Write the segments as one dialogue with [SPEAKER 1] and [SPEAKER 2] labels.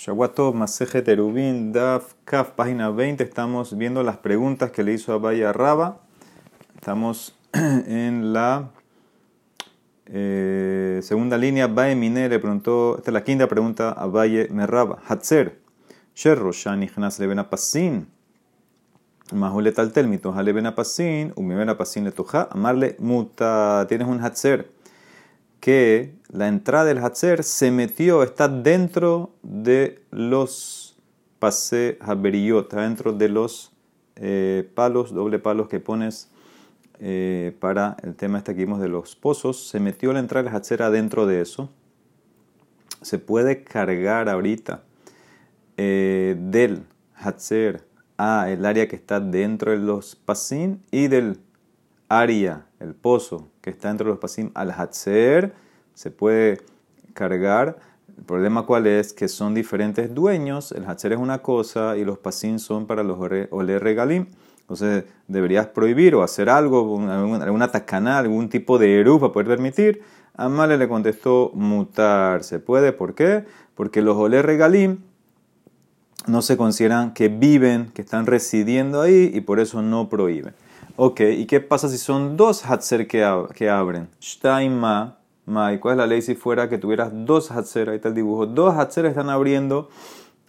[SPEAKER 1] Shawato Maseje Terubin, Daf Kaf, página 20. Estamos viendo las preguntas que le hizo a Abaya Raba. Estamos en la eh, segunda línea. Baye Mine le preguntó, esta es la quinta pregunta a Baye Merraba. Hatzer, Sherro Shani Hnas Leben Apasin. Mahule Taltel, Mitoja Leben Apasin, Umiben Apasin le toja. Amarle Muta, tienes un Hatzer que la entrada del Hatzer se metió, está dentro de los pase Haberiyot, dentro de los eh, palos, doble palos que pones eh, para el tema este que vimos de los pozos. Se metió la entrada del Hatzer adentro de eso. Se puede cargar ahorita eh, del Hatzer a el área que está dentro de los pasin y del área, el pozo que está dentro de los pasim al Hatzer, se puede cargar. El problema cuál es que son diferentes dueños, el Hatzer es una cosa y los pasim son para los ole regalim. Entonces deberías prohibir o hacer algo, alguna tacana, algún tipo de eru para poder permitir. Amale le contestó mutar. ¿Se puede? ¿Por qué? Porque los ole regalim no se consideran que viven, que están residiendo ahí y por eso no prohíben. Ok, ¿y qué pasa si son dos Hatzer que, que abren? Shtaima, ma, ¿cuál es la ley si fuera que tuvieras dos Hatzer? Ahí está el dibujo. Dos Hatzer están abriendo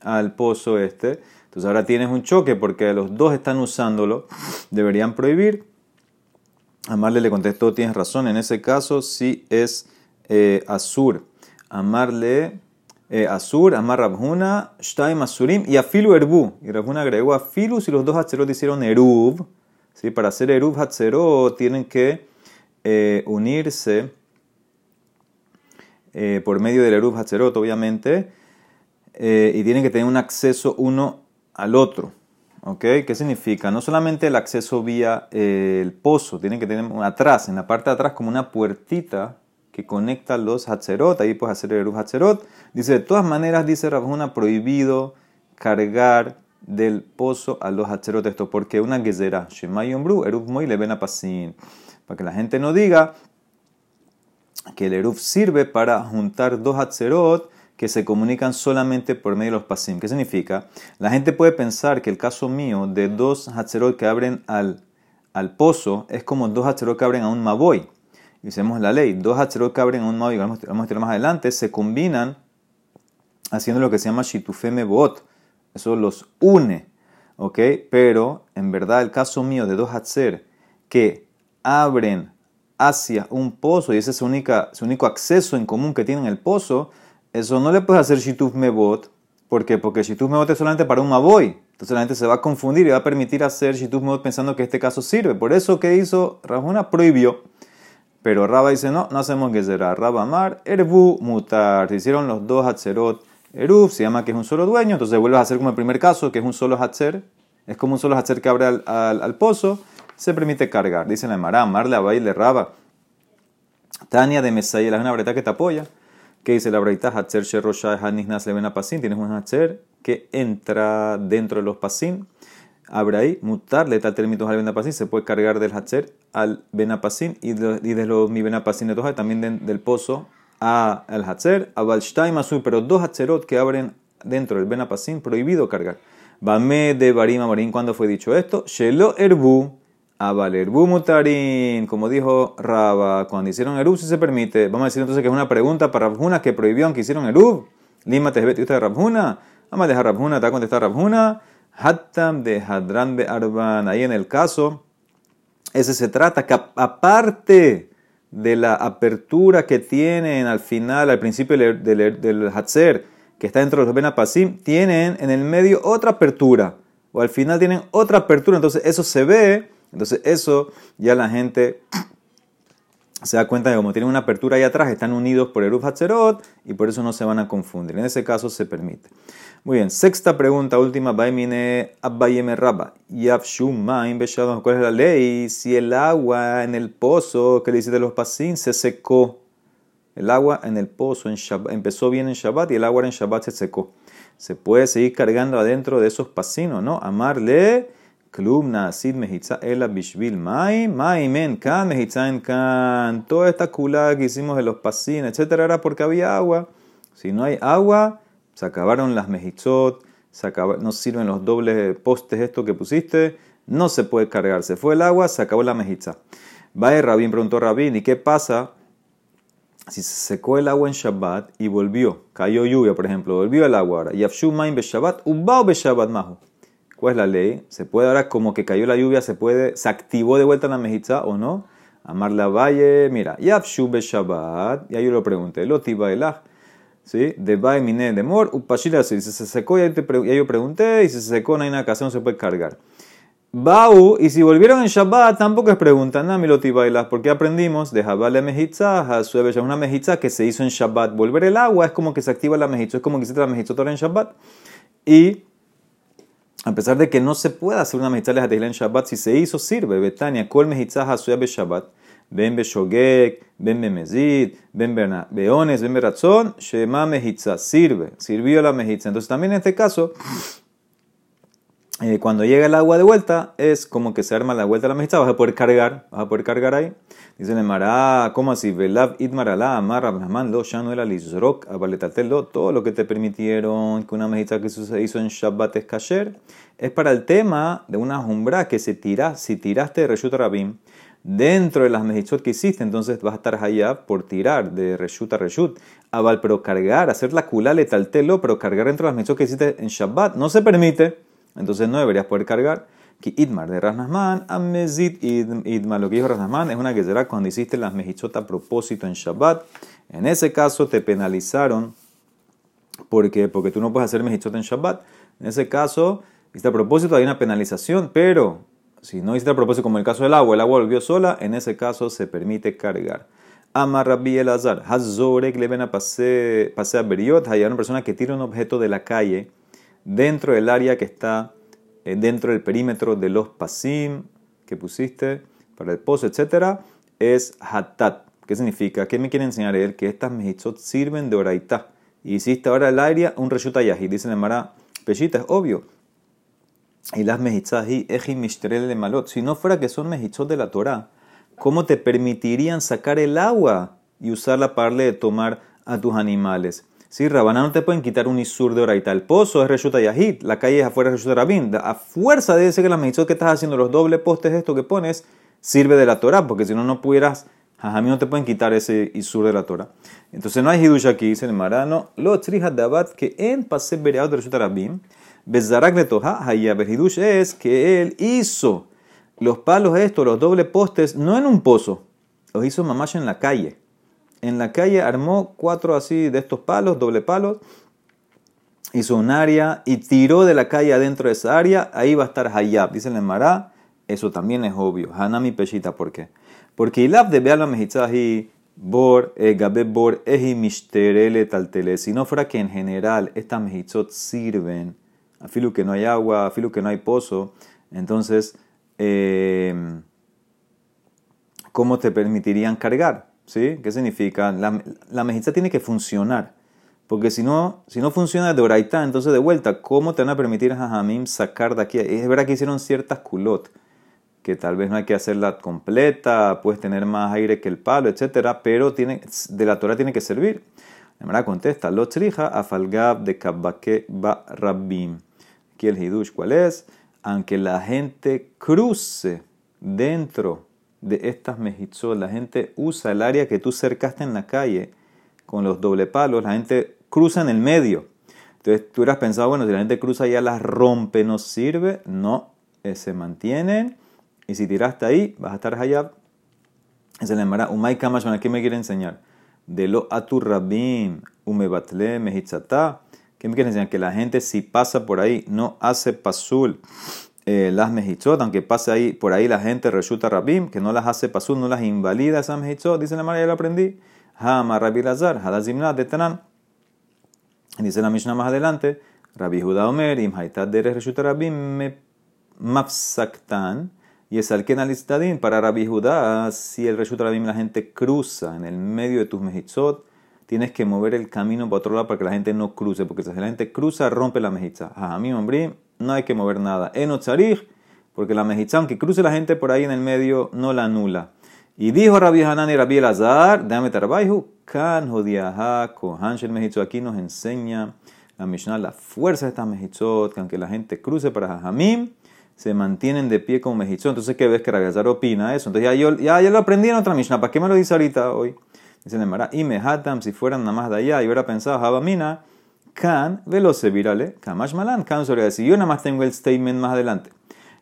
[SPEAKER 1] al pozo este. Entonces ahora tienes un choque porque los dos están usándolo. Deberían prohibir. Amarle le contestó, tienes razón. En ese caso sí es eh, Azur. Amarle eh, Azur, Amar Rabhuna, Shtaim Azurim y Afilu Erbu. Y Rabhuna agregó Afilu si los dos Hatzerot hicieron Erub. ¿Sí? Para hacer Erub Hatzerot tienen que eh, unirse eh, por medio del Erub Hatzerot, obviamente, eh, y tienen que tener un acceso uno al otro. ¿Ok? ¿Qué significa? No solamente el acceso vía el pozo, tienen que tener atrás, en la parte de atrás, como una puertita que conecta los Hatzerot, ahí puedes hacer el Erub Hatzerot. Dice, de todas maneras, dice Rabhuna, prohibido cargar del pozo a los Hatzerot esto, porque una gezerá, Shema Yombru, Erub Moy le ven a pasin. Para que la gente no diga que el Erub sirve para juntar dos Hatzerot que se comunican solamente por medio de los pasim. ¿Qué significa? La gente puede pensar que el caso mío de dos Hatzerot que abren al, al pozo es como dos Hatzerot que abren a un Maboy. Hicimos la ley, dos Hatzerot que abren a un Maboy, vamos a mostrar más adelante, se combinan haciendo lo que se llama Shitufeme Bot. Eso los une, ¿ok? Pero en verdad el caso mío de dos Hatzer que abren hacia un pozo y ese es su, única, su único acceso en común que tienen el pozo, eso no le puedes hacer Shituf Mebot. ¿Por qué? Porque Shituf Mebot es solamente para un Maboy. Entonces la gente se va a confundir y va a permitir hacer Shituf Mebot pensando que este caso sirve. Por eso que hizo Rajuna prohibió. Pero Raba dice, no, no hacemos que será. Raba Amar, Erbu Mutar. Se hicieron los dos Hatzerot. Erub se llama que es un solo dueño. Entonces vuelves a hacer como el primer caso, que es un solo Hatzer. Es como un solo Hatzer que abre al, pozo. Se permite cargar. Dice la Emara, Amar la baile Raba. Tania de Mesayel, es una breta que te apoya. Que dice la breita Hatzer Sherosha Hanisnas Levena Pasin. Tienes un Hatzer que entra dentro de los Pasin. Abre ahí, mutar, le tal términos al Benapasin, se puede cargar del Hatzer al Benapasin y de, y de los mi Benapasin de también de, del pozo a al Hatzer, a Balshtaim Azul, pero dos Hatzerot que abren dentro del Benapasin, prohibido cargar. Bame de Barima Marín, ¿cuándo fue dicho esto? Shelo Erbu, a Valerbu Mutarin, como dijo Raba, cuando hicieron Erub, si se permite. Vamos a decir entonces que es una pregunta para Rabjuna que prohibió aunque hicieron Erub. Lima te usted de Rabjuna. Vamos a dejar Rabjuna, te va a Rabjuna. Hattam de Hadran de Arban. Ahí en el caso, ese se trata que aparte de la apertura que tienen al final, al principio del, del, del que está dentro de los Benapasim, tienen en el medio otra apertura. O al final tienen otra apertura. Entonces eso se ve. Entonces eso ya la gente se da cuenta de como tienen una apertura ahí atrás, están unidos por Eruf Hatzerot y por eso no se van a confundir. En ese caso se permite. Muy bien, sexta pregunta, última. Baimine Abbayeme Rabba. Beshadon. ¿Cuál es la ley? Si el agua en el pozo que le de los pasín se secó. El agua en el pozo en Shabbat, empezó bien en Shabbat y el agua en Shabbat se secó. Se puede seguir cargando adentro de esos pasinos, ¿no? Amarle. Klum Nasid Mejitza Ela Bishvil Mai, Mai Men Kan, Mejitza en Kan. Toda esta culada que hicimos de los pasines, etcétera, era porque había agua. Si no hay agua, se acabaron las mejitzot, se no sirven los dobles postes estos que pusiste, no se puede cargar. Se fue el agua, se acabó la mejitza. Va Rabín, preguntó Rabín, ¿y qué pasa si se secó el agua en Shabbat y volvió? Cayó lluvia, por ejemplo, volvió el agua ahora. Yafshu maim be ubao be Shabbat mahu. ¿Cuál es la ley? Se puede ahora, como que cayó la lluvia, se puede, se activó de vuelta la mejitza o no. Amar la valle, mira, Yafshu be Shabbat, y ahí yo lo pregunté, lo tiba elach. ¿Sí? De Bae Mine de Mor, Upashila, si se secó, ya, yo pregunté, y si se secó, no hay nada que hacer, no se puede cargar. Bau, y si volvieron en Shabbat, tampoco es pregunta, no, miloti bailas, porque aprendimos de Jabale Mejitza, Hasuebe, una mejitza que se hizo en Shabbat. Volver el agua es como que se activa la mejitza, es como que se la mejitza en Shabbat. Y a pesar de que no se puede hacer una mejitza en Shabbat, si se hizo, sirve. Betania, Kol Mejitza, Hasuebe Shabbat. Ben Beshogek, Ben Bemezid, Ben Beones, Ben Beratzon, Shema Mejitza, sirve, sirvió la mejitza. Entonces también en este caso, eh, cuando llega el agua de vuelta, es como que se arma la vuelta de la mejitza, vas a poder cargar, vas a poder cargar ahí. Dice el Mará, ¿cómo así? Velav idmaralá, amar Abrahman, lo ya no era lizrok, abaletatelo, todo lo que te permitieron que una mejitza que se hizo en Shabbat es kasher, es para el tema de una jumbra que se tira, si tiraste de Reshut Rabim, dentro de las mejitzot que hiciste, entonces vas a estar allá por tirar de reshut a reshut. Abal, pero cargar, hacer la kula letaltelo, pero cargar dentro de las mejitzot que hiciste en Shabbat, no se permite entonces no deberías poder cargar. Que Idmar de Rasnasman, Amezit Idmar. Lo que dijo Rasnasman es una que será cuando hiciste las mejichot a propósito en Shabbat. En ese caso te penalizaron. porque Porque tú no puedes hacer mejichot en Shabbat. En ese caso, a propósito, hay una penalización. Pero si no hiciste a propósito, como el caso del agua, el agua volvió sola, en ese caso se permite cargar. Amar Rabbi Elazar, Hazorek le ven a pasar Beriot, hay una persona que tira un objeto de la calle dentro del área que está eh, dentro del perímetro de los pasim que pusiste para el pozo, etc., es hatat. ¿Qué significa? ¿Qué me quiere enseñar él? Que estas mejitzot sirven de oraitá. Y hiciste ahora el área un reshuta yahi. Dice el Mara, pechita, es obvio. Y las mejitzot y de malot. Si no fuera que son mejitzot de la Torah, ¿cómo te permitirían sacar el agua y usarla para de tomar a tus animales? Sí, Rabaná no te pueden quitar un isur de oraita. El pozo es Reshuta Yahid, la calle es afuera de Reshuta Rabin. A fuerza de ser que la medicina que estás haciendo, los dobles postes, esto que pones, sirve de la Torah, porque si no, no pudieras, a mí no te pueden quitar ese isur de la Torah. Entonces no hay hidush aquí, dice el marano, lo trija dabat que en pase bereado de Reshuta Rabin, bezarak de toha, el hidush es que él hizo los palos estos, los dobles postes, no en un pozo, los hizo mamash en la calle en la calle armó cuatro así de estos palos, doble palos, hizo un área y tiró de la calle adentro de esa área, ahí va a estar Hayab. Dice el Mará, eso también es obvio. Hanami Peshita, ¿por qué? Porque Ilab de Beala Mejitzahi, Bor, eh, Gabe Bor, Eji Mishterele Taltele. Si no fuera que en general estas mejitzot sirven, a filo que no hay agua, a filo que no hay pozo, entonces, eh, ¿cómo te permitirían cargar? ¿Sí? ¿Qué significa? La, la tiene que funcionar. Porque si no, si no funciona de oraita, entonces de vuelta, ¿cómo te van a permitir a Jamim sacar de aquí? Es verdad que hicieron ciertas culot, que tal vez no hay que hacerla completa, puedes tener más aire que el palo, etcétera, pero tiene, de la Torah tiene que servir. La verdad contesta, lo trija afalgab de kabake ba rabbim. Aquí el hidush, ¿cuál es? Aunque la gente cruce dentro de estas mejitzot. La gente usa el área que tú cercaste en la calle con los doble palos, la gente cruza en el medio. Entonces tú hubieras pensado, bueno, si la gente cruza ya las rompe, no sirve. No, eh, se mantienen. Y si tiraste ahí, vas a estar allá. Es el Emara, Umay Kamashon, ¿qué me quiere enseñar? De lo aturrabim, umebatle, mejitzatá. ¿Qué me quiere enseñar? Que la gente si pasa por ahí no hace pasul eh, las mejitzot, aunque pase ahí, por ahí la gente resulta rabim, que no las hace pasul, no las invalida esas mejitzot, dice la María, ya lo aprendí. Hama Rabbi Lazar, Hadazimna de Tanan. Dice la Mishnah más adelante, Rabbi Judá Omer, Im Haitat Deres resulta rabim mafsaktan. Y es al Kenalistadin para Rabbi Judá, si el resulta rabim la gente cruza en el medio de tus mejitzot, tienes que mover el camino para otro lado para que la gente no cruce, porque si la gente cruza, rompe la mejitza. A mí, hombre, no hay que mover nada. Enotzarich, porque la mejitza, aunque cruce la gente por ahí en el medio, no la anula. Y dijo Rabbi Hanan y Rabbi Elazar, dame tarbaihu, kan jodiaha kohan shel aquí nos enseña la Mishnah, la fuerza de estas mejitzot, que aunque la gente cruce para Jajamim, se mantienen de pie como mejitzot. Entonces, ¿qué ves que Rabiazar opina eso? Entonces, ya, yo, ya, ya lo aprendí en otra Mishnah, ¿para qué me lo dice ahorita hoy? Dice Nemara, y mehatam, si fueran nada más de allá, y hubiera pensado, Jabamina, kan, veloce virale, kamash malan, kan sobre decir, yo nada más tengo el statement más adelante.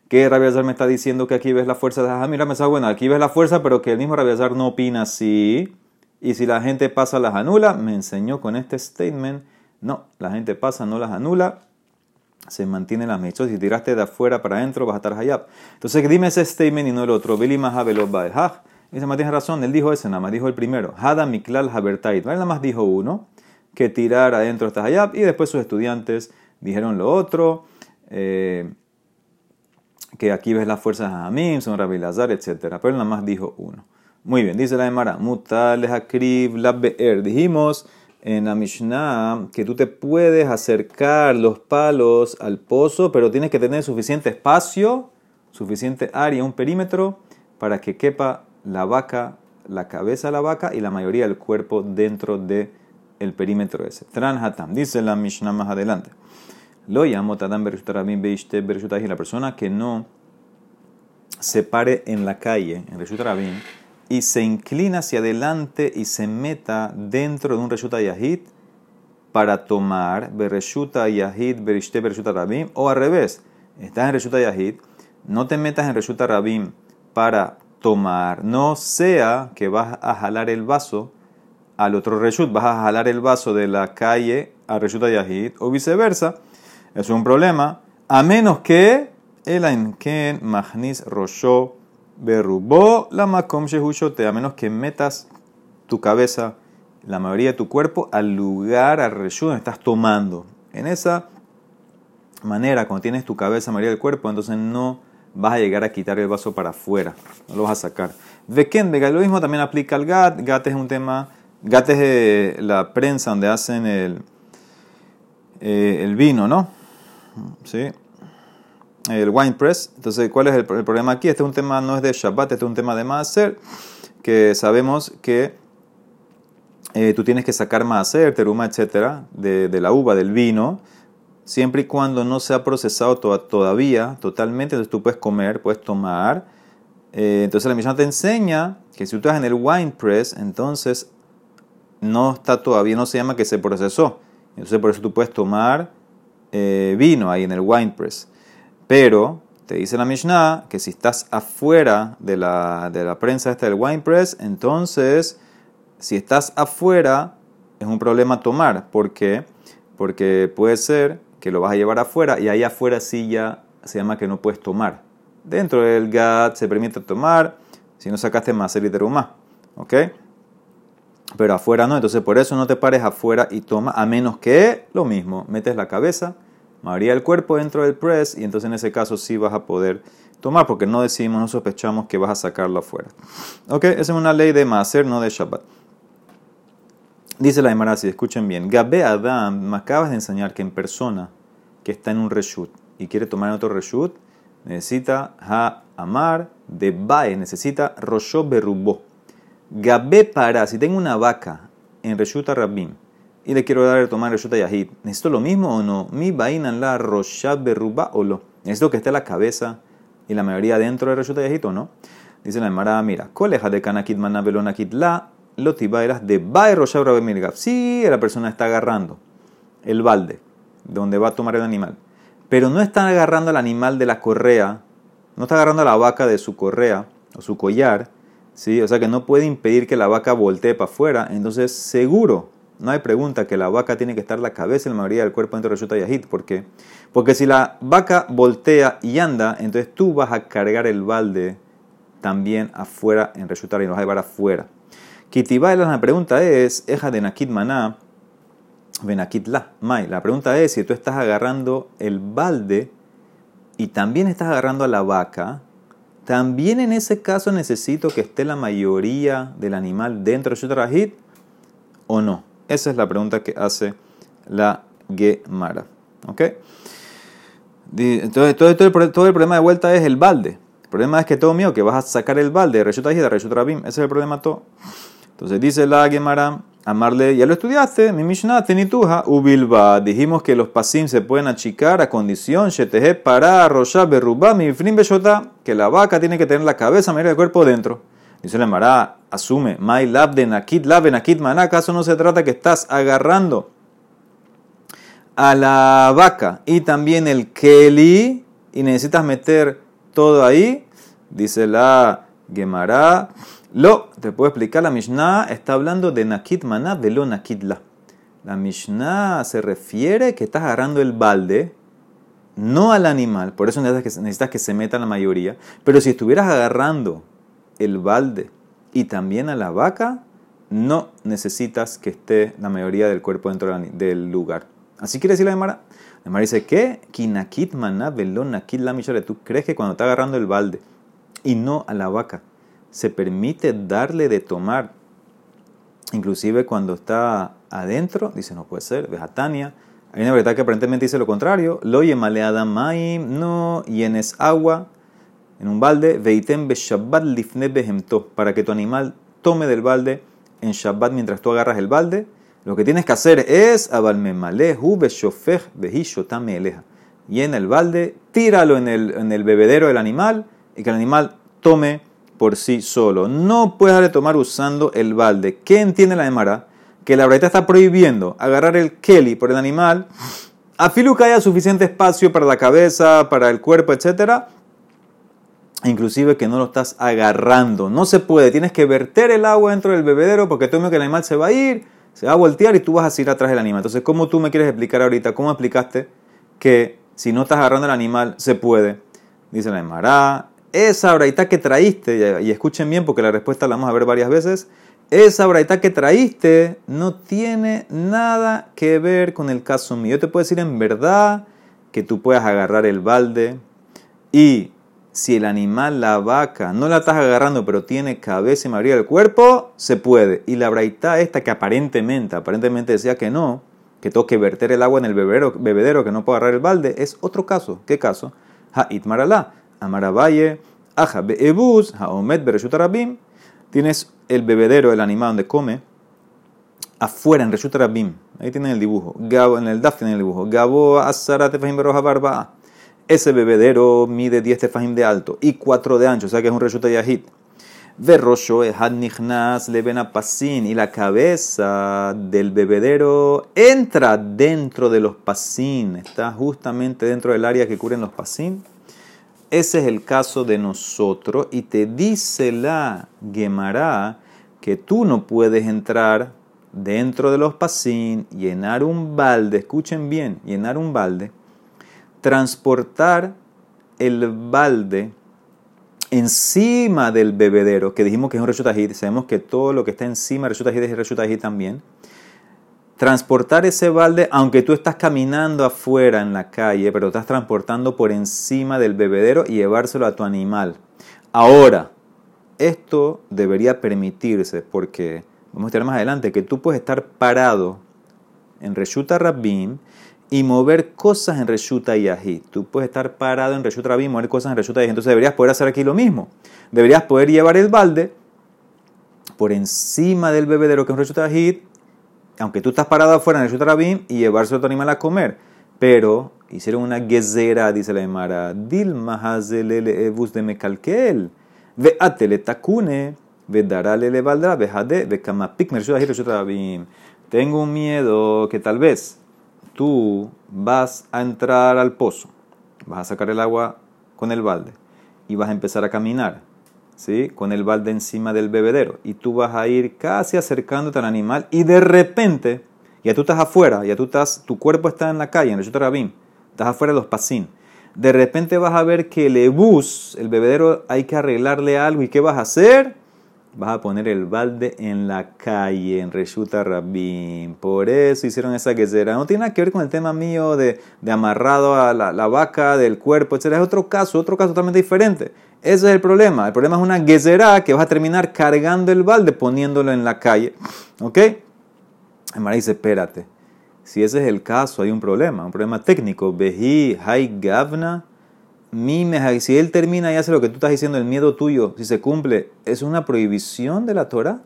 [SPEAKER 1] Que Rabiazar me está diciendo que aquí ves la fuerza de Jajamira, me bueno, aquí ves la fuerza, pero que el mismo Rabiazar no opina así. Y si la gente pasa, las anula. Me enseñó con este statement. No, la gente pasa, no las anula. Se mantiene las mechos. Si tiraste de afuera para adentro, vas a estar hayab. Entonces, dime ese statement y no el otro. Y se tiene razón. Él dijo ese, nada más dijo el primero. Hada miklal habertait. Nada más dijo uno. Que tirar adentro está hayab. Y después sus estudiantes dijeron lo otro. Eh, que aquí ves las fuerzas de Hamim, son Rabilazar, etc. Pero nada más dijo uno. Muy bien, dice la Emara, mutal hakrib la be'er. Dijimos en la Mishnah que tú te puedes acercar los palos al pozo, pero tienes que tener suficiente espacio, suficiente área, un perímetro, para que quepa la vaca, la cabeza de la vaca y la mayoría del cuerpo dentro del el perímetro ese. Tranhatam, dice la Mishnah más adelante. Lo llamo Tadam y la persona que no se pare en la calle, en Reshut y se inclina hacia adelante y se meta dentro de un Reshuta Yahid para tomar Bereshuta Yahid, Berishte Bereshuta Rabim, o al revés, estás en Reshuta Yahid, no te metas en Reshuta Rabim para tomar, no sea que vas a jalar el vaso al otro Reshut, vas a jalar el vaso de la calle a Reshuta Yahid, o viceversa, es un problema, a menos que el Ainken Magnis Rosho Berrubó la makom shehushote, a menos que metas tu cabeza, la mayoría de tu cuerpo, al lugar, al reshu donde estás tomando. En esa manera, cuando tienes tu cabeza, mayoría del cuerpo, entonces no vas a llegar a quitar el vaso para afuera, no lo vas a sacar. Veken, vega, lo mismo también aplica al gat. Gat es un tema, gat es eh, la prensa donde hacen el, eh, el vino, ¿no? ¿Sí? El wine press. Entonces, ¿cuál es el, problema aquí? Este es un tema, no es de Shabbat, este es un tema de Maaser, que sabemos que eh, tú tienes que sacar Maaser, teruma, etcétera, de, la uva, del vino, siempre y cuando no se ha procesado todavía totalmente, entonces tú puedes comer, puedes tomar. Eh, entonces la misión te enseña que si tú estás en el wine press, entonces no está todavía, no se llama que se procesó. Entonces por eso tú puedes tomar eh, vino ahí en el wine press. Pero te dice la Mishnah que si estás afuera de la, de la prensa esta del wine press, entonces si estás afuera es un problema tomar. ¿Por qué? Porque puede ser que lo vas a llevar afuera y ahí afuera sí ya se llama que no puedes tomar. Dentro del GAT se permite tomar si no sacaste más el más. ¿Ok? Pero afuera no, entonces por eso no te pares afuera y toma, a menos que lo mismo, metes la cabeza mayoría del cuerpo dentro del press y entonces en ese caso sí vas a poder tomar porque no decimos, no sospechamos que vas a sacarlo afuera. Ok, esa es una ley de Maser, no de Shabbat. Dice la Emara, si escuchen bien, Gabe Adam, me acabas de enseñar que en persona que está en un reshut y quiere tomar otro reshut, necesita ha amar de bae, necesita rosho berubó. Gabe para, si tengo una vaca en reshut rabim, y le quiero dar a tomar Reshut Yahid. ¿Necesito lo mismo o no? Mi vaina la Roshat Berruba o lo. ¿Necesito que esté la cabeza y la mayoría dentro de Reshut Yahid o no? Dice la Emara, mira, coleja de Kanakit Manabelonakit la lotibairas de Bae Roshat Mirgaf. Sí, la persona está agarrando el balde donde va a tomar el animal. Pero no está agarrando al animal de la correa, no está agarrando a la vaca de su correa o su collar, ¿sí? o sea que no puede impedir que la vaca voltee para afuera. Entonces, seguro no hay pregunta que la vaca tiene que estar la cabeza y la mayoría del cuerpo dentro de Reshuta Yahid. ¿Por qué? Porque si la vaca voltea y anda, entonces tú vas a cargar el balde también afuera en Reshuta y lo vas a llevar afuera. Kitibaila, la pregunta es, Eja de Nakit Maná, Benakit La, Mai. La pregunta es si tú estás agarrando el balde y también estás agarrando a la vaca, también en ese caso necesito que esté la mayoría del animal dentro de Reshuta o no. Esa es la pregunta que hace la Gemara. ¿Ok? Entonces, todo, todo, el problema de vuelta es el balde. El problema es que todo mío, que vas a sacar el balde de Reshut de Rabim. Ese es el problema todo. Entonces dice la Gemara, amarle, ya lo estudiaste, mi Mishnah, tenituja, ubilba. Dijimos que los pasim se pueden achicar a condición, sheteje para arrojar berruba, mi frim que la vaca tiene que tener la cabeza mayor del cuerpo dentro. Dice la Gemara, asume, my lab de nakit lab maná, ¿acaso no se trata que estás agarrando a la vaca y también el keli y necesitas meter todo ahí? Dice la Gemara, lo, te puedo explicar, la Mishnah está hablando de nakit maná, de lo nakit la. La Mishnah se refiere que estás agarrando el balde, no al animal, por eso necesitas que se meta la mayoría, pero si estuvieras agarrando el balde y también a la vaca, no necesitas que esté la mayoría del cuerpo dentro del lugar. Así quiere decir la Gemara. La Gemara dice que kinakit maná velón nakit la ¿Tú crees que cuando está agarrando el balde y no a la vaca, se permite darle de tomar? Inclusive cuando está adentro, dice no puede ser, vejatania. Hay una verdad que aparentemente dice lo contrario. Lo yemale adamaim, no llenes agua en un balde, veitem be Shabbat lifne behemto, para que tu animal tome del balde en Shabbat mientras tú agarras el balde. Lo que tienes que hacer es abalmemalehu beshofej behishotame eleja. Llena el balde, tíralo en el, en el bebedero del animal y que el animal tome por sí solo. No puedes darle tomar usando el balde. ¿Qué entiende la Emara? Que la verdad está prohibiendo agarrar el keli por el animal, a filu que haya suficiente espacio para la cabeza, para el cuerpo, etcétera, inclusive que no lo estás agarrando. No se puede, tienes que verter el agua dentro del bebedero porque tú que el animal se va a ir, se va a voltear y tú vas a ir atrás del animal. Entonces, ¿cómo tú me quieres explicar ahorita? ¿Cómo explicaste que si no estás agarrando el animal se puede? Dice la Emara, esa braita que traíste, y escuchen bien porque la respuesta la vamos a ver varias veces, esa braita que traíste no tiene nada que ver con el caso mío. Yo te puedo decir en verdad que tú puedas agarrar el balde y si el animal, la vaca, no la estás agarrando, pero tiene cabeza y mayoría del cuerpo, se puede. Y la braita esta que aparentemente, aparentemente decía que no, que tengo que verter el agua en el bebedero, que no puedo agarrar el balde, es otro caso. ¿Qué caso? Ha'it maralá, amaravaye, aja be'ebus, ha'omet bereshut Tienes el bebedero, el animal donde come, afuera en reshut Ahí tienen el dibujo. Gabo, en el daf tienen el dibujo. Gabo asara tefahim barba. Ese bebedero mide 10 tefajim de alto y 4 de ancho, o sea que es un reshuta yahid. Verrosho nichnas le pasin y la cabeza del bebedero entra dentro de los pasin, está justamente dentro del área que cubren los pasin. Ese es el caso de nosotros y te dice la Gemara que tú no puedes entrar dentro de los pasin, llenar un balde, escuchen bien, llenar un balde transportar el balde encima del bebedero, que dijimos que es un reshutajid, sabemos que todo lo que está encima del reshutajid es reshutajid también. Transportar ese balde, aunque tú estás caminando afuera en la calle, pero estás transportando por encima del bebedero y llevárselo a tu animal. Ahora, esto debería permitirse porque, vamos a estar más adelante, que tú puedes estar parado en Reshuta y mover cosas en Reshuta y Ají. Tú puedes estar parado en Reshuta y mover cosas en Reshuta y Ají. Entonces deberías poder hacer aquí lo mismo. Deberías poder llevar el balde por encima del bebedero que es Reshuta Ají, aunque tú estás parado afuera en Reshuta Rabim y llevarse tu animal a comer. Pero hicieron una gezera, dice la Emara, dil mahazelele evus de mekalkel, ve atele takune, ve darale le valdrá, ve jade, ve kamapik Reshuta Rabim. Tengo un miedo que tal vez tú vas a entrar al pozo, vas a sacar el agua con el balde y vas a empezar a caminar, ¿sí? Con el balde encima del bebedero y tú vas a ir casi acercándote al animal y de repente, ya tú estás afuera, ya tú estás, tu cuerpo está en la calle, en el Rabim, estás afuera de los pasín. De repente vas a ver que el bus, el bebedero, hay que arreglarle algo y ¿qué vas a hacer? Vas a poner el balde en la calle, en Reshuta Rabin. Por eso hicieron esa quesera. No tiene nada que ver con el tema mío de, amarrado a la, vaca, del cuerpo, etc. Es otro caso, otro caso totalmente diferente. Ese es el problema. El problema es una gezerá que vas a terminar cargando el balde poniéndolo en la calle. ¿Ok? Amara dice, espérate. Si ese es el caso, hay un problema, un problema técnico. Veji, hay gavna si él termina y hace lo que tú estás diciendo, el miedo tuyo, si se cumple, ¿es una prohibición de la Torah?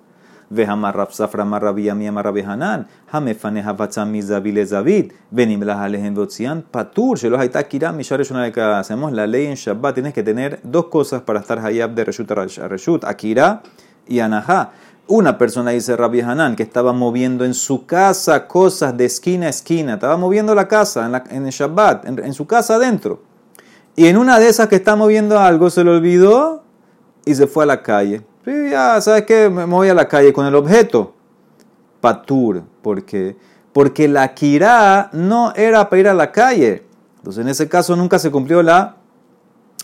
[SPEAKER 1] Hacemos la ley en Shabbat, tienes que tener dos cosas para estar Hayab de Reshut a Reshut, Akira y Anahá. Una persona dice Rabbi Hanan que estaba moviendo en su casa cosas de esquina a esquina, estaba moviendo la casa en, el Shabbat, en, su casa adentro. Y en una de esas que está moviendo algo se le olvidó y se fue a la calle. Y ya, ¿sabes qué? Me voy a la calle con el objeto. Patur. ¿Por qué? Porque la kirá no era para ir a la calle. Entonces en ese caso nunca se cumplió la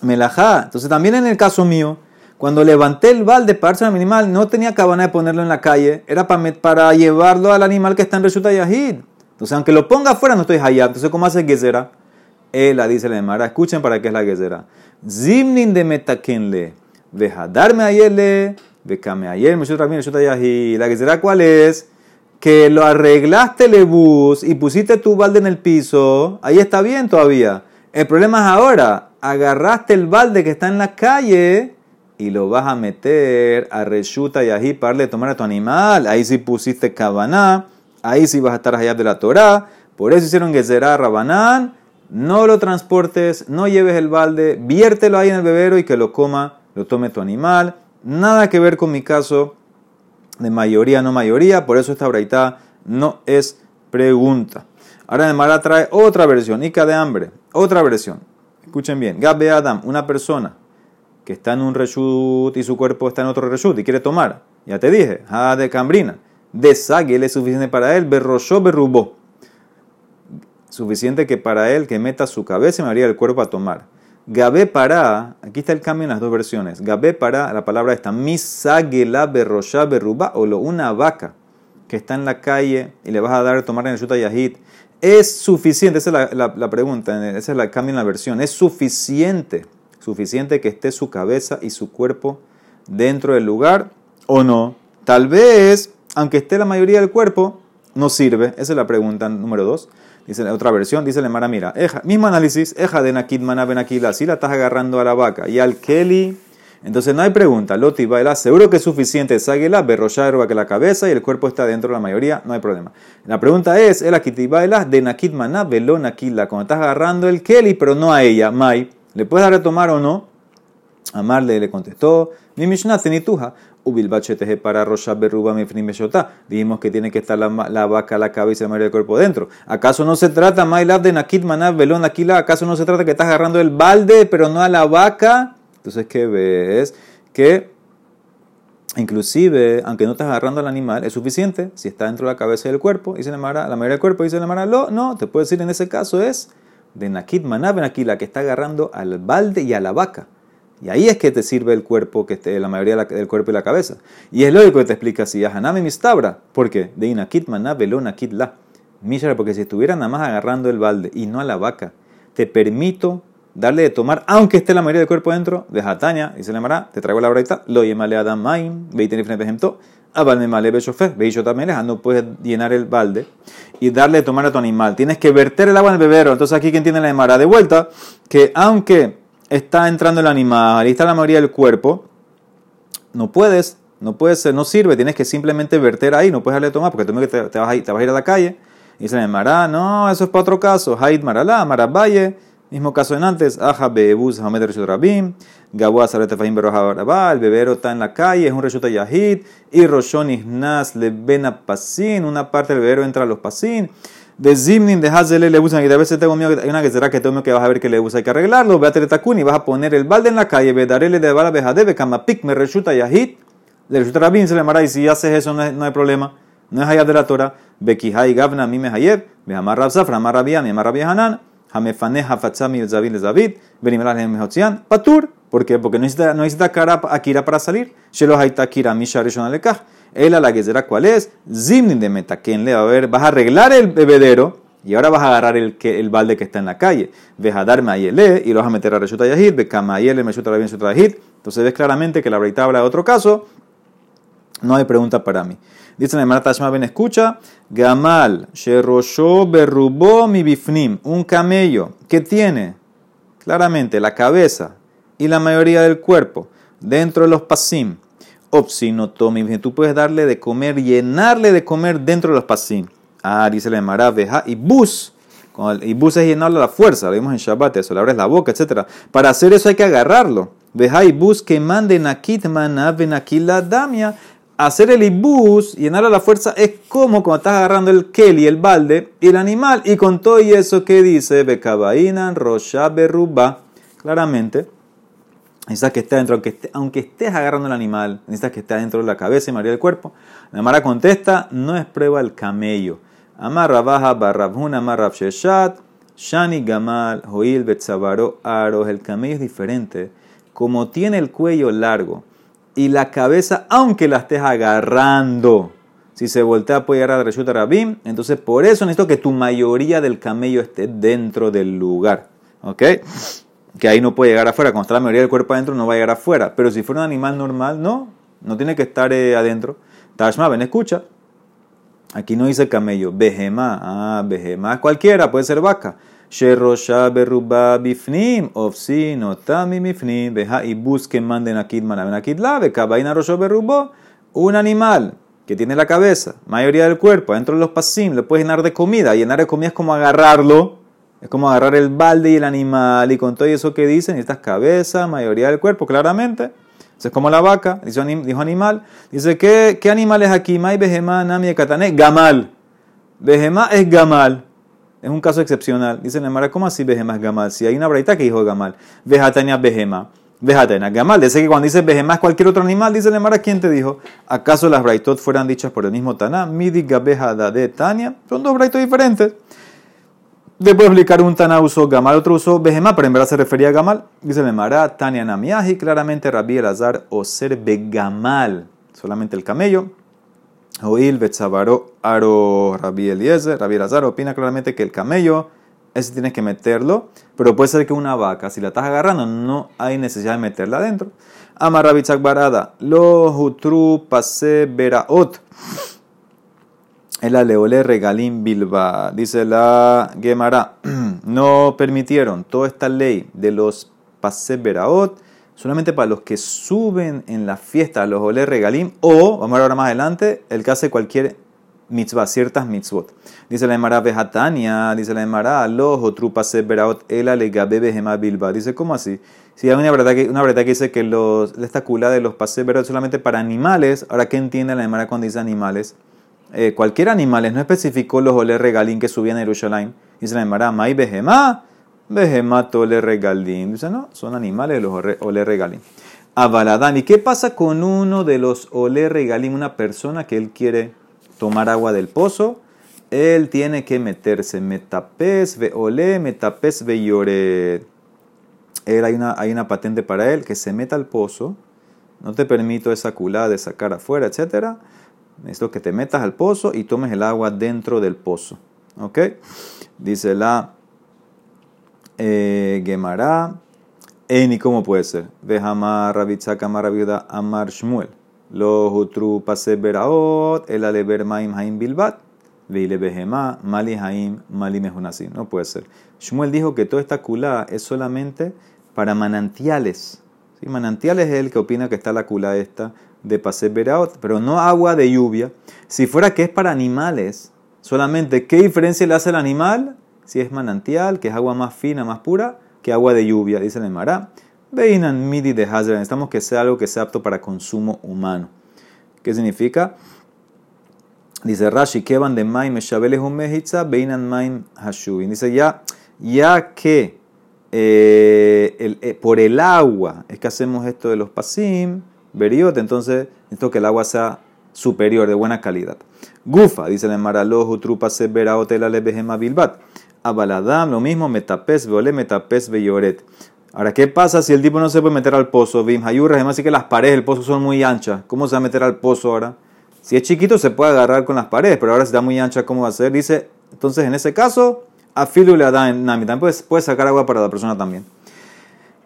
[SPEAKER 1] melajá. Entonces también en el caso mío cuando levanté el balde para darse al animal, no tenía cabana de ponerlo en la calle, era para, para llevarlo al animal que está en Reshuta Yahid. Entonces, aunque lo ponga afuera, no estoy hayat. Entonces, ¿cómo hace Gezera? Él dice la Emara, escuchen para qué es la Gezera. Zimnin de metakenle, deja darme ayele, became ayer, me Yahid. La Gezera, ¿cuál es? Que lo arreglaste el bus y pusiste tu balde en el piso, ahí está bien todavía. El problema es ahora, agarraste el balde que está en la calle y lo vas a meter a reshuta y ají para darle tomar a tu animal, ahí sí pusiste cabaná, ahí sí vas a estar allá de la Torah. Por eso hicieron que será Rabanán, no lo transportes, no lleves el balde, viértelo ahí en el bebero y que lo coma, lo tome tu animal. Nada que ver con mi caso de mayoría, no mayoría, por eso esta braita no es pregunta. Ahora Mara trae otra versión, Ica de hambre, otra versión. Escuchen bien, Gabbe Adam, una persona que está en un reshut y su cuerpo está en otro reshut y quiere tomar. Ya te dije, ha de cambrina. De él es suficiente para él, berroshó berrubó. Suficiente que para él que meta su cabeza y me haría el cuerpo a tomar. Gabé para, aquí está el cambio en las dos versiones. Gabé para, la palabra está misagela berroshá berruba o lo una vaca que está en la calle y le vas a dar a tomar en el Shuta Yahid. Es suficiente, esa es la, la pregunta, ese es el cambio en la versión. Es suficiente suficiente que esté su cabeza y su cuerpo dentro del lugar o no. Tal vez, aunque esté la mayoría del cuerpo, no sirve. Esa es la pregunta número dos. Dice la otra versión, dice Lemara, mira, mismo análisis, eja de nakid maná benakila, si la estás agarrando a la vaca y al keli, entonces no hay pregunta, loti baila, seguro que es suficiente, ságuela, berroshar que la cabeza y el cuerpo está dentro, la mayoría, no hay problema. La pregunta es, el baila de nakid maná velo nakila, cuando estás agarrando el keli, pero no a ella, mai, ¿Le puedes dar a tomar o no? Amarle le contestó, mi Mishnah tenituja, ubilbacheteje para rosha berruba mi Dijimos que tiene que estar la, la, vaca, la cabeza y la mayoría del cuerpo dentro. ¿Acaso no se trata, lab de nakit manav velón aquila? ¿Acaso no se trata que estás agarrando el balde, pero no a la vaca? Entonces, ¿qué ves? Que inclusive, aunque no estás agarrando al animal, es suficiente si está dentro de la cabeza y del cuerpo, se le mara, la mayoría del cuerpo, se le mara, no, no, te puedo decir en ese caso es de Nakid Manaben aquí, la que está agarrando al balde y a la vaca. Y ahí es que te sirve el cuerpo, que esté, la mayoría del cuerpo y la cabeza. Y es lógico que te explica así, Hanami Mistabra. ¿Por qué? De Inakid Manabelo Nakid La. Mishra, porque si estuviera nada más agarrando el balde y no a la vaca, te permito darle de tomar, aunque esté la mayoría del cuerpo dentro, de Jataña, y se le llamará, te traigo la braita, lo yemale Adam Maim, veiten frente ejemplo, no puedes llenar el balde y darle de tomar a tu animal. Tienes que verter el agua en el bebero. Entonces aquí quien tiene la demara de vuelta, que aunque está entrando el animal y está la mayoría del cuerpo, no puedes, no puedes, no sirve, tienes que simplemente verter ahí, no puedes darle de tomar porque tú te, te, vas a ir, te vas a ir a la calle. Y se le llamará, no, eso es para otro caso. Haid Maralá, Marabaye, mismo caso en antes, Aja Bebus Hamed Reshut Rabim, Gabua Saret Fahim el bebero está en la calle, es un Reshut Yahid, y Roshon Isnas le Bena Pasin, una parte del bebero entra a los Pasin. De Zimnin, de Hazele le usan, y a veces tengo miedo, hay una que será que tengo miedo que vas a ver que le usa, hay que arreglarlo, ve a Takuni, vas a poner el balde en la calle, ve darele de bala bejadebe, kamapik me reshuta yahid, le reshuta rabin, se le mara, y si haces eso no, no hay problema, no es allá de la Torah, bekihai gavna mi mehayeb, ve amar rabzafra, amar rabia, mi amar rabia hanan, Hamefaneja Fatzami Zavid Zavid, Benimalahem Patur. ¿Por qué? Porque no necesita, no necesita cara Akira para salir. Shelo Haita Akira Misha Rishon Él a la ¿cuál es? Zimnin de Metaken le va a ver, vas a arreglar el bebedero y ahora vas a agarrar el, el balde que está en la calle. Ves a darme a Yele y lo vas a meter a Reshuta Yahid, ve Kama Yele, Meshuta Rabin. Entonces ves claramente que la breita habla de otro caso. No hay pregunta para mí. Dice la hermana Tashma Ben, escucha, Gamal, Sherosho Berrubo mi bifnim, un camello que tiene claramente la cabeza y la mayoría del cuerpo dentro de los pasim. Opsino tomi. Tú puedes darle de comer, llenarle de comer dentro de los pasim. Ah, dice la Mara, veja y bus. Y bus es llenarle a la fuerza, lo vimos en Shabbat, eso, le abres la boca, etc. Para hacer eso hay que agarrarlo. Veja y bus que manden aquí, ven aquí la damia hacer el ibus, llenar a la fuerza, es como cuando estás agarrando el keli, el balde, y el animal, y con todo y eso que dice, bekabainan, rosha, berruba, claramente, necesitas que esté dentro, aunque, estés agarrando el animal, necesitas que esté dentro de la cabeza y maría del cuerpo. La contesta, no es prueba el camello. Amarra baja barrabhun, amarra sheshat, shani gamal, hoil betzabaro, aros. El camello es diferente. Como tiene el cuello largo, y la cabeza, aunque la estés agarrando, si se voltea puede llegar a Reshut entonces por eso necesito que tu mayoría del camello esté dentro del lugar. ¿Ok? Que ahí no puede llegar afuera. Cuando está la mayoría del cuerpo adentro, no va a llegar afuera. Pero si fuera un animal normal, no. No tiene que estar eh, adentro. Tashma, ven, escucha. Aquí no dice camello. Behemá. Ah, behemá cualquiera, puede ser vaca. Sherosha beruba bifnim, bifnim, veja y busquen manden akid manaben akid la, bekabaina rosho berubo, un animal que tiene la cabeza, mayoría del cuerpo, dentro de los pasim, le puedes llenar de comida. Llenar de comida es como agarrarlo, es como agarrar el balde y el animal, y con todo eso que dicen, estas cabeza, mayoría del cuerpo, claramente. Es como la vaca, dijo, animal. Dice, ¿qué, qué animal es aquí? Mai behemá, nami, katane, gamal. Behemá es gamal. Es un caso excepcional. Dice Nemara, ¿cómo así Behemá es Gamal? Si hay una braita que dijo Gamal. Vejatania Behemá. Vejatania Gamal. Dice que cuando dice Behemá es cualquier otro animal, dice Nemara, ¿quién te dijo? ¿Acaso las braitot fueran dichas por el mismo Taná? Midi Gabejada de Tania. Son dos braitos diferentes. Después explicar un Taná usó Gamal, otro usó Behemá, pero en verdad se refería a Gamal. Dice Nemara, Tania Namiaji, claramente Rabbi Elazar o ser Begamal. Solamente el camello. Oil Betzabaro Aro Rabbi Eliezer. Rabbi Elazar opina claramente que el camello, ese tienes que meterlo, pero puede ser que una vaca, si la estás agarrando, no hay necesidad de meterla adentro. Amar Rabbi Barada. Lo Hutru Pase Beraot. El aleole regalín bilba. Dice la Gemara. no permitieron toda esta ley de los Pase Beraot solamente para los que suben en la fiesta los oler regalim o, vamos a ver ahora más adelante, el que hace cualquier mitzvah, ciertas mitzvot. Dice la Emara Bejatania, dice la Emara, los otrupas beraot el alegabe behema bilba. Dice, ¿cómo así? Si hay una verdad que, una verdad que dice que los, esta cula de los pases beraot solamente para animales, ahora ¿qué entiende la Emara cuando dice animales? Eh, cualquier animales, no especificó los oler regalim que subían a Jerusalén. Dice la Emara, mai behema Behemato le regalín. Dice, no, son animales los ole regalín. Avaladán. ¿Y qué pasa con uno de los ole regalín? Una persona que él quiere tomar agua del pozo. Él tiene que meterse. Metapes ve ole, metapes ve llore. Él hay una, hay una patente para él que se meta al pozo. No te permito esa culada de sacar afuera, etc. Necesito que te metas al pozo y tomes el agua dentro del pozo. ¿Ok? Dice la eh, Gemara. Eni, ¿cómo puede ser? Vejama Rabitzaka Maraviuda Amar Shmuel. Lo Hutru Pase Beraot, el Aleber Maim Haim Bilbat. Veile Behema, Mali Haim, Mali Mehunasim. No puede ser. Shmuel dijo que toda esta culá es solamente para manantiales. ¿Sí? Manantiales es el que opina que está la culá esta de Pase Beraot, pero no agua de lluvia. Si fuera que es para animales, solamente, ¿qué diferencia le hace al animal? si es manantial, que es agua más fina, más pura, que agua de lluvia, dice el Mará. Veinan midi de Hazard, necesitamos que sea algo que sea apto para consumo humano. ¿Qué significa? Dice Rashi, que van de maim veinan maim hashubin. Dice ya, ya que eh, eh, por el agua es que hacemos esto de los pasim, beriot, entonces necesito que el agua sea superior, de buena calidad. Gufa, dice el Mara, trupa se verá hotel le bilbat. Abaladam, lo mismo, metapes, veole, metapes, veyoret. Ahora, ¿qué pasa si el tipo no se puede meter al pozo? Bim, hayurra, además que las paredes del pozo son muy anchas. ¿Cómo se va a meter al pozo ahora? Si es chiquito se puede agarrar con las paredes, pero ahora si está muy ancha, ¿cómo va a ser? Dice, entonces en ese caso, afilu le da en nami. También puede sacar agua para la persona también.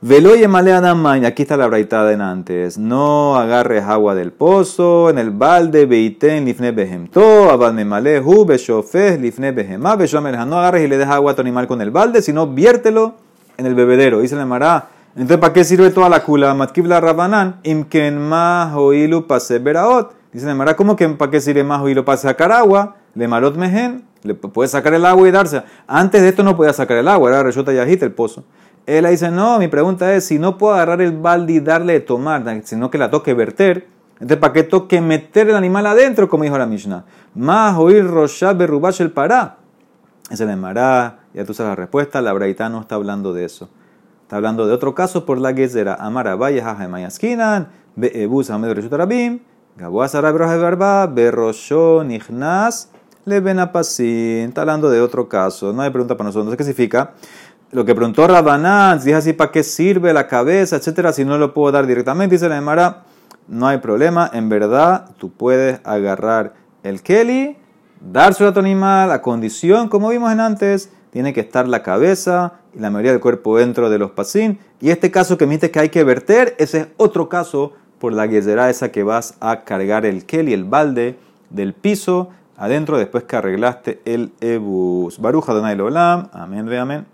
[SPEAKER 1] Veloye maleadamain, aquí está la braitada en antes. No agarres agua del pozo, en el balde, beiten, lifne behemto, abadme malehu, beshofeh, lifne behemá, No agarres y le dejas agua a tu animal con el balde, sino viértelo en el bebedero. Dice la Mará, Entonces, ¿para qué sirve toda la kula? Matkib la rabanán, imken más oilu pase beraot. Dice Nemara, ¿cómo que para qué sirve más oílo para sacar agua? Le malot mehen, le puede sacar el agua y darse. Antes de esto no podía sacar el agua, era reyota yajita el pozo. Él dice, no, mi pregunta es, si no puedo agarrar el balde y darle de tomar, sino que la toque verter, entonces ¿para qué toque meter el animal adentro, como dijo la Mishnah? Más oír roshab berrubash el pará. Ese le mará, ya tú sabes la respuesta, la braita no está hablando de eso. Está hablando de otro caso por la gezera. Amara vaya jaja mayaskinan, beebus amed rabim, gaboas arabroja barba, berrosho nichnas, le benapasin. Está hablando de otro caso. No hay pregunta para nosotros. ¿Qué significa? Lo que preguntó Rabanán, dice así, ¿para qué sirve la cabeza, etcétera? Si no lo puedo dar directamente, dice la Emara, no hay problema. En verdad, tú puedes agarrar el Kelly, dárselo a tu animal, a condición, como vimos en antes, tiene que estar la cabeza y la mayoría del cuerpo dentro de los pasín. Y este caso que me dice que hay que verter, ese es otro caso por la guerrera esa que vas a cargar el Kelly, el balde del piso adentro después que arreglaste el ebus. Baruja Donai Olam. Amén, ve amén.